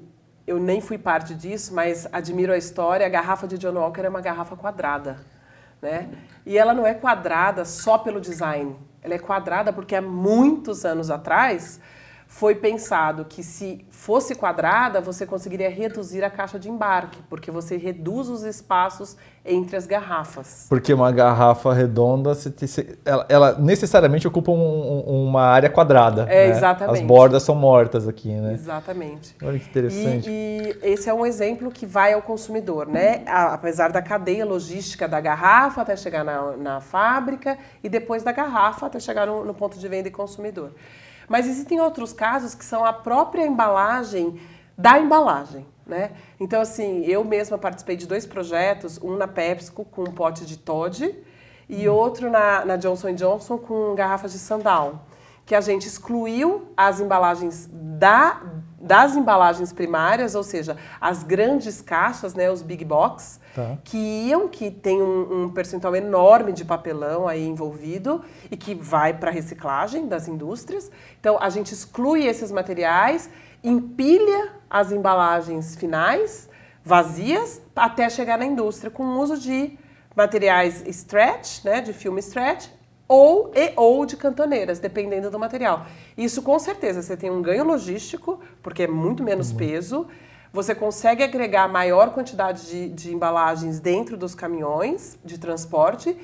S2: eu nem fui parte disso, mas admiro a história. A garrafa de John Walker é uma garrafa quadrada, né? E ela não é quadrada só pelo design. Ela é quadrada porque há muitos anos atrás foi pensado que se fosse quadrada, você conseguiria reduzir a caixa de embarque, porque você reduz os espaços entre as garrafas.
S1: Porque uma garrafa redonda, ela, ela necessariamente ocupa um, uma área quadrada.
S2: É, né? exatamente.
S1: As bordas são mortas aqui, né?
S2: Exatamente.
S1: Olha que interessante.
S2: E, e esse é um exemplo que vai ao consumidor, né? Apesar da cadeia logística da garrafa até chegar na, na fábrica e depois da garrafa até chegar no, no ponto de venda e consumidor. Mas existem outros casos que são a própria embalagem da embalagem. Né? Então, assim, eu mesma participei de dois projetos, um na PepsiCo com um pote de Todd e outro na, na Johnson Johnson com garrafas de sandal, que a gente excluiu as embalagens da, das embalagens primárias, ou seja, as grandes caixas, né, os big box, tá. que iam, que tem um, um, percentual enorme de papelão aí envolvido e que vai para reciclagem das indústrias. Então a gente exclui esses materiais, empilha as embalagens finais vazias até chegar na indústria com o uso de materiais stretch, né, de filme stretch, ou e ou de cantoneiras, dependendo do material. Isso com certeza você tem um ganho logístico, porque é muito menos peso. Você consegue agregar maior quantidade de, de embalagens dentro dos caminhões de transporte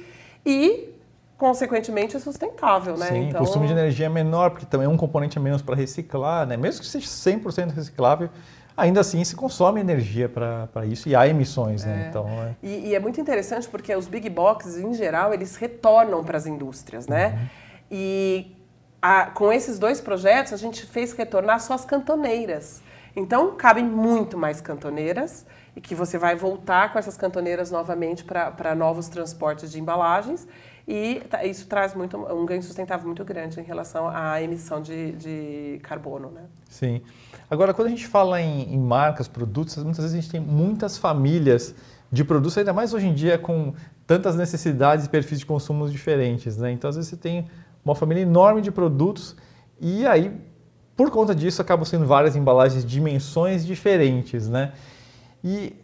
S2: e consequentemente é sustentável, né?
S1: Sim, então... o consumo de energia é menor, porque também é um componente a menos para reciclar, né? Mesmo que seja 100% reciclável, ainda assim se consome energia para isso e há emissões, né?
S2: É. Então, é... E, e, é muito interessante porque os big boxes, em geral, eles retornam para as indústrias, né? Uhum. E a, com esses dois projetos, a gente fez retornar só as cantoneiras. Então, cabem muito mais cantoneiras e que você vai voltar com essas cantoneiras novamente para novos transportes de embalagens e isso traz muito, um ganho sustentável muito grande em relação à emissão de, de carbono, né?
S1: Sim. Agora, quando a gente fala em, em, marcas, produtos, muitas vezes a gente tem muitas famílias de produtos, ainda mais hoje em dia com tantas necessidades e perfis de consumo diferentes, né? Então, às vezes você tem uma família enorme de produtos e aí, por conta disso, acabam sendo várias embalagens, dimensões diferentes, né? E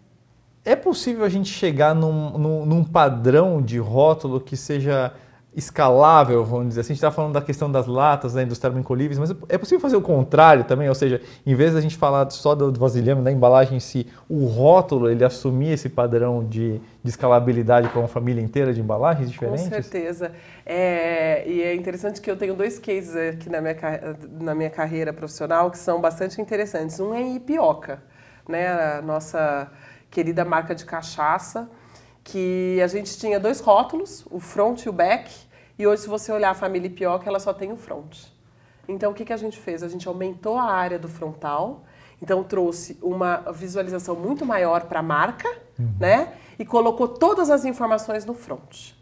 S1: é possível a gente chegar num, num, num padrão de rótulo que seja escalável, vamos dizer assim. A gente está falando da questão das latas, né, dos termoencolhíveis, mas é possível fazer o contrário também, ou seja, em vez da gente falar só do vasilhame, da embalagem em si, o rótulo, ele assumir esse padrão de, de escalabilidade para uma família inteira de embalagens diferentes?
S2: Com certeza. É, e é interessante que eu tenho dois cases aqui na minha, na minha carreira profissional que são bastante interessantes. Um é em Ipioca, né, a nossa querida marca de cachaça, que a gente tinha dois rótulos, o front e o back, e hoje se você olhar a família Ipioca, ela só tem o front. Então o que, que a gente fez? A gente aumentou a área do frontal, então trouxe uma visualização muito maior para a marca, uhum. né? E colocou todas as informações no front.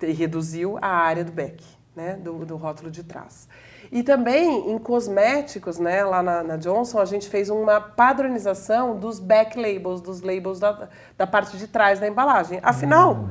S2: E reduziu a área do back, né? Do, do rótulo de trás. E também em cosméticos, né, lá na, na, Johnson, a gente fez uma padronização dos back labels, dos labels da, da parte de trás da embalagem. Afinal, hum.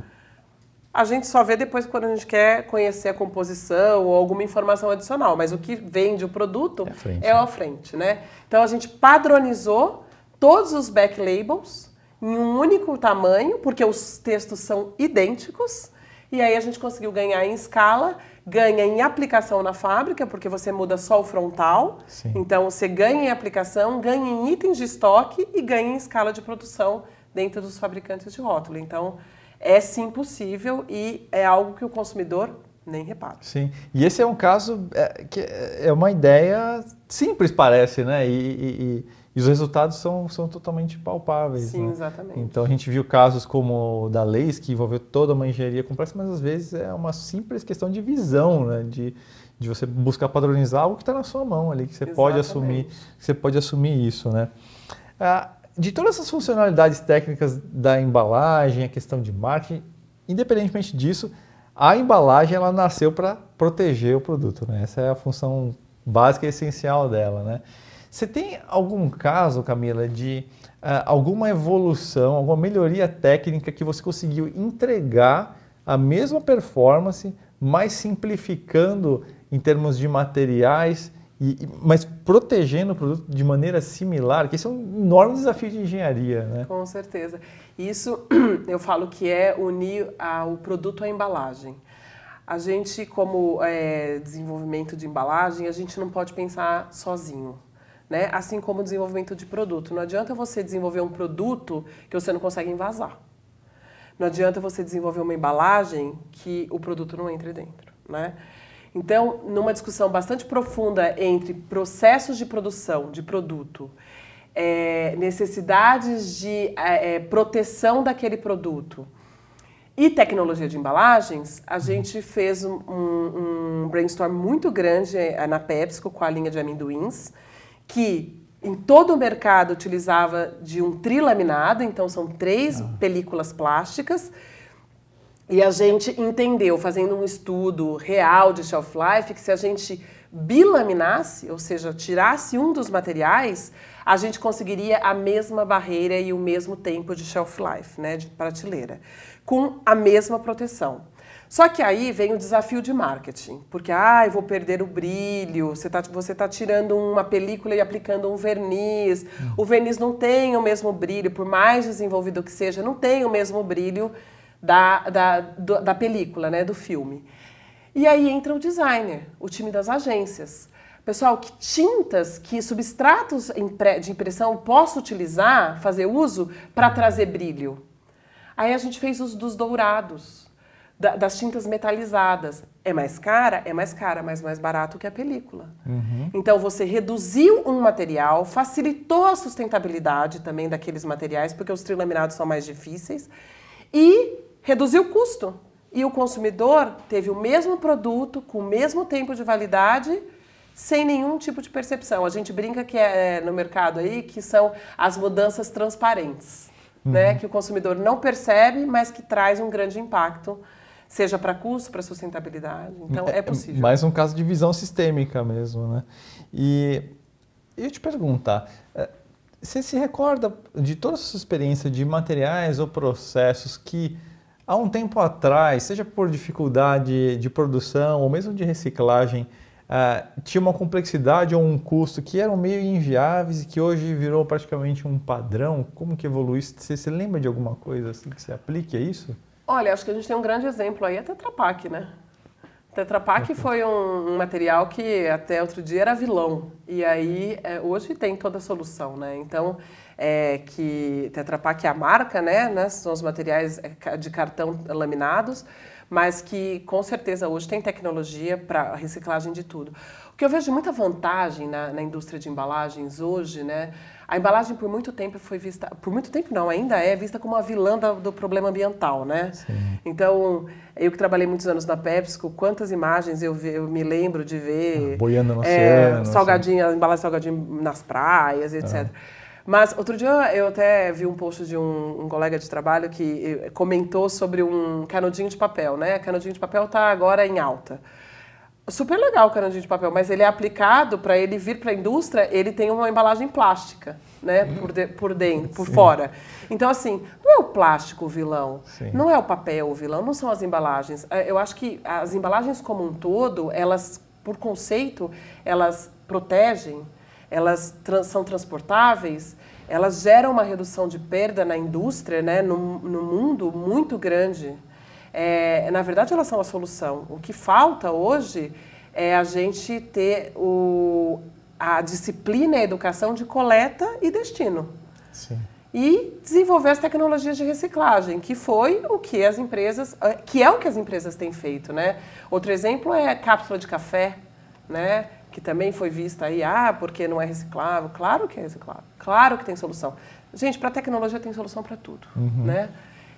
S2: a gente só vê depois quando a gente quer conhecer a composição ou alguma informação adicional, mas o que vende o produto é, frente, é a frente, né? Então a gente padronizou todos os back labels em um único tamanho, porque os textos são idênticos, e aí a gente conseguiu ganhar em escala ganha em aplicação na fábrica, porque você muda só o frontal. Sim. Então você ganha em aplicação, ganha em itens de estoque e ganha em escala de produção dentro dos fabricantes de rótulo. Então é sim possível e é algo que o consumidor nem repara.
S1: Sim, e esse é um caso é, que é uma ideia simples, parece, né? E, e, e os resultados são, são totalmente palpáveis.
S2: Sim,
S1: né?
S2: exatamente.
S1: Então a gente viu casos como o da Leis, que envolveu toda uma engenharia complexa, mas às vezes é uma simples questão de visão, né? de, de você buscar padronizar algo que está na sua mão ali, que você pode assumir, você pode assumir isso. Né? Ah, de todas essas funcionalidades técnicas da embalagem, a questão de marketing, independentemente disso, a embalagem ela nasceu para proteger o produto. Né? Essa é a função básica e essencial dela. Né? Você tem algum caso, Camila, de uh, alguma evolução, alguma melhoria técnica que você conseguiu entregar a mesma performance, mas simplificando em termos de materiais, e, mas protegendo o produto de maneira similar? Que isso é um enorme desafio de engenharia, né?
S2: Com certeza. Isso eu falo que é unir a, o produto à embalagem. A gente, como é, desenvolvimento de embalagem, a gente não pode pensar sozinho né? assim como o desenvolvimento de produto. Não adianta você desenvolver um produto que você não consegue envasar. Não adianta você desenvolver uma embalagem que o produto não entre dentro. Né? Então, numa discussão bastante profunda entre processos de produção de produto, é, necessidades de é, é proteção daquele produto e tecnologia de embalagens, a gente fez um, um, brainstorm muito grande é, na PepsiCo com a linha de amendoins, que em todo o mercado utilizava de um trilaminado, então são três ah. películas plásticas, E a gente entendeu, fazendo um estudo real de shelf life, que se a gente bilaminasse, ou seja, tirasse um dos materiais, a gente conseguiria a mesma barreira e o mesmo tempo de shelf life, né, de prateleira, com a mesma proteção. Só que aí vem o desafio de marketing, porque ah, vou perder o brilho, você está você tá tirando uma película e aplicando um verniz, uhum. o verniz não tem o mesmo brilho, por mais desenvolvido que seja, não tem o mesmo brilho da, da, da película, né, do filme. E aí entra o designer, o time das agências. Pessoal, que tintas, que substratos de impressão posso utilizar, fazer uso para trazer brilho? Aí a gente fez os dos dourados, das tintas metalizadas. É mais cara? É mais cara, mas mais barato que a película. Uhum. Então você reduziu um material, facilitou a sustentabilidade também daqueles materiais, porque os trilaminados são mais difíceis, e reduziu o custo. E o consumidor teve o mesmo produto, com o mesmo tempo de validade, sem nenhum tipo de percepção. A gente brinca que é, é no mercado aí que são as mudanças transparentes, uhum. né? Que o consumidor não percebe, mas que traz um grande impacto, seja para custo, para sustentabilidade. Então é, é possível.
S1: Mais um caso de visão sistêmica mesmo, né? E eu te perguntar, é, você se recorda de toda a sua experiência de materiais ou processos que há um tempo atrás, seja por dificuldade de produção ou mesmo de reciclagem, uh, tinha uma complexidade ou um custo que eram meio inviáveis e que hoje virou praticamente um padrão? Como que evoluiu? Você se lembra de alguma coisa assim que se aplique a isso?
S2: Olha, acho que a gente tem um grande exemplo aí, a Tetra Pak, né? Tetra Pak foi um, um, material que até outro dia era vilão e aí é, hoje tem toda a solução, né? Então é, que Tetra Pak é a marca, né, né? São os materiais é, de cartão laminados, mas que com certeza hoje tem tecnologia para reciclagem de tudo. O que eu vejo muita vantagem na, na indústria de embalagens hoje, né? A embalagem por muito tempo foi vista, por muito tempo não, ainda é vista como a vilã do, do problema ambiental, né? Sim. Então, eu que trabalhei muitos anos na PepsiCo, quantas imagens eu, eu me lembro de ver...
S1: Ah, boiando no é, oceano.
S2: Salgadinho, assim. embalagem salgadinho nas praias, etc. Ah. Mas outro dia eu até vi um post de um, um, colega de trabalho que eh, comentou sobre um canudinho de papel, né? Canudinho de papel está agora em alta. Super legal o canudinho de papel, mas ele é aplicado para ele vir para a indústria, ele tem uma embalagem plástica, né? Por, de, por dentro, por Sim. fora. Então, assim, não é o plástico o vilão, Sim. não é o papel o vilão, não são as embalagens. Eh, eu acho que as embalagens como um todo, elas, por conceito, elas protegem elas trans, são transportáveis, elas geram uma redução de perda na indústria, né, no, no mundo, muito grande. É, na verdade, elas são a solução. O que falta hoje é a gente ter o, a disciplina e a educação de coleta e destino. Sim. E desenvolver as tecnologias de reciclagem, que foi o que as empresas, é, que é o que as empresas têm feito, né? Outro exemplo é a cápsula de café, né? Que também foi vista aí, ah, porque não é reciclável. Claro que é reciclável, claro que tem solução. Gente, para tecnologia tem solução para tudo, uhum. né?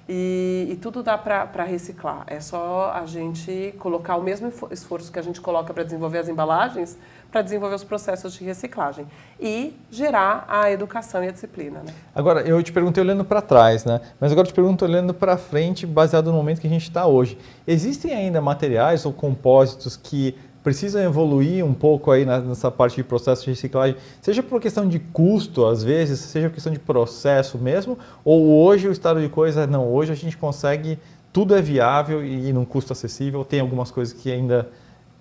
S2: E, e, tudo dá para reciclar. É só a gente colocar o mesmo esforço que a gente coloca para desenvolver as embalagens, para desenvolver os processos de reciclagem e gerar a educação e a disciplina. Né?
S1: Agora, eu te perguntei olhando para trás, né? mas agora eu te pergunto olhando para frente, baseado no momento que a gente está hoje. Existem ainda materiais ou compósitos que precisam evoluir um pouco aí nessa parte de processo de reciclagem, seja por questão de custo, às vezes, seja por questão de processo mesmo, ou hoje o estado de coisa, não, hoje a gente consegue, tudo é viável e num custo acessível, tem algumas coisas que ainda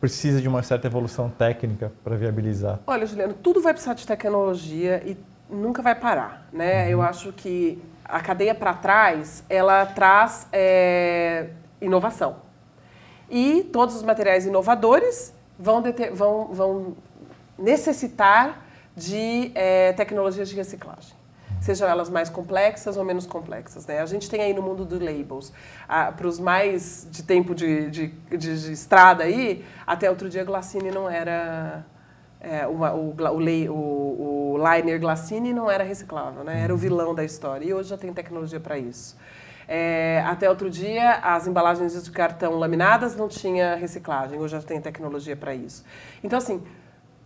S1: precisa de uma certa evolução técnica para viabilizar.
S2: Olha, Juliano, tudo vai precisar de tecnologia e nunca vai parar, né? Uhum. Eu acho que a cadeia para trás, ela traz é, inovação. E todos os materiais inovadores vão, vão, vão necessitar de é, tecnologias de reciclagem sejam elas mais complexas ou menos complexas. Né? A gente tem aí no mundo dos labels, ah, para os mais de tempo de, de, de, de, estrada aí, até outro dia Glacine não era... É, o, o, o, o, liner Glacine não era reciclável, né? era o vilão da história. E hoje já tem tecnologia para isso. É, até outro dia, as embalagens de cartão laminadas não tinha reciclagem, hoje já tem tecnologia para isso. Então, assim,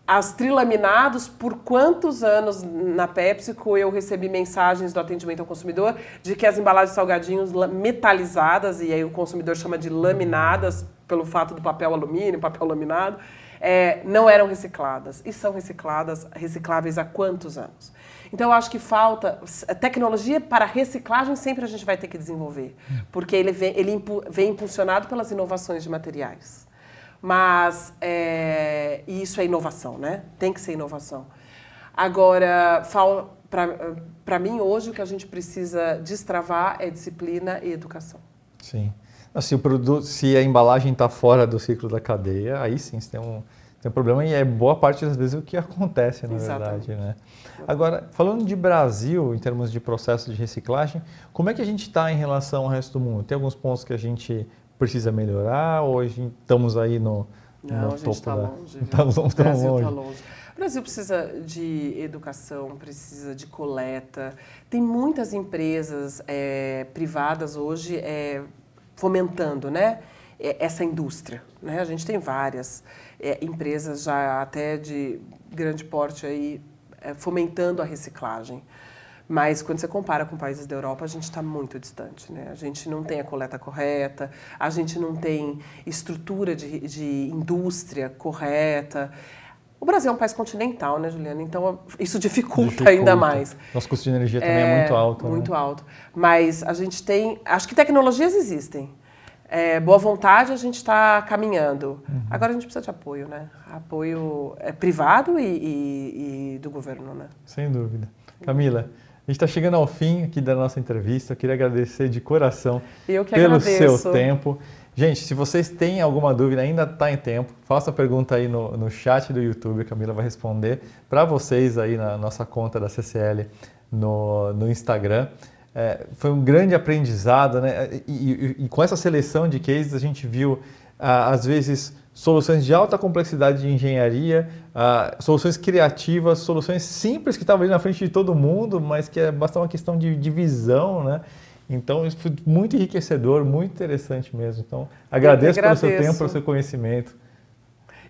S2: as trilaminados, por quantos anos na PepsiCo eu recebi mensagens do atendimento ao consumidor de que as embalagens salgadinhos metalizadas, e aí o consumidor chama de laminadas, pelo fato do papel alumínio, papel laminado, é, não eram recicladas. E são recicladas, recicláveis há quantos anos? Então, eu acho que falta. Tecnologia para reciclagem sempre a gente vai ter que desenvolver, porque ele vem, ele vem impulsionado pelas inovações de materiais. Mas é, isso é inovação, né? Tem que ser inovação. Agora, para mim, hoje, o que a gente precisa destravar é disciplina e educação.
S1: Sim. Se, o produto, se a embalagem está fora do ciclo da cadeia, aí sim você tem um, tem um problema e é boa parte das vezes o que acontece, na Exatamente. verdade. Né? Agora, falando de Brasil, em termos de processo de reciclagem, como é que a gente está em relação ao resto do mundo? Tem alguns pontos que a gente precisa melhorar ou estamos aí no,
S2: Não, no a gente está
S1: da...
S2: longe.
S1: Estamos,
S2: o Brasil está longe. O Brasil precisa de educação, precisa de coleta. Tem muitas empresas é, privadas hoje é, fomentando né, essa indústria. Né? A gente tem várias é, empresas já até de grande porte aí é, fomentando a reciclagem. Mas quando você compara com países da Europa, a gente está muito distante. Né? A gente não tem a coleta correta, a gente não tem estrutura de, de indústria correta. O Brasil é um país continental, né, Juliana? Então isso dificulta, dificulta. ainda mais.
S1: Nosso custo de energia também é, é muito alto.
S2: Né? Muito
S1: né?
S2: alto. Mas a gente tem. Acho que tecnologias existem. É, boa vontade a gente está caminhando. Uhum. Agora a gente precisa de apoio, né? Apoio é, privado e, e, e do governo, né?
S1: Sem dúvida. Camila. A gente está chegando ao fim aqui da nossa entrevista. Eu queria agradecer de coração pelo
S2: agradeço.
S1: seu tempo. Gente, se vocês têm alguma dúvida, ainda está em tempo, faça a pergunta aí no, no chat do YouTube, a Camila vai responder para vocês aí na nossa conta da CCL no, no Instagram. É, foi um grande aprendizado, né? E, e, e, com essa seleção de cases a gente viu, ah, às vezes, soluções de alta complexidade de engenharia, uh, soluções criativas, soluções simples que estavam ali na frente de todo mundo, mas que é bastante uma questão de, de visão, né? Então, isso foi muito enriquecedor, muito interessante mesmo. Então, agradeço, agradeço. pelo seu tempo, pelo seu conhecimento.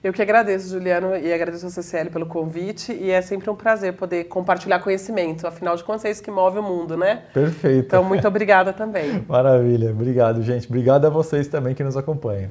S2: Eu que agradeço, Juliano, e agradeço ao CCL pelo convite. E é sempre um prazer poder compartilhar conhecimento. Afinal de contas, é isso que move o mundo, né?
S1: Perfeito.
S2: Então, muito obrigada também.
S1: Maravilha. Obrigado, gente. Obrigado a vocês também que nos acompanham.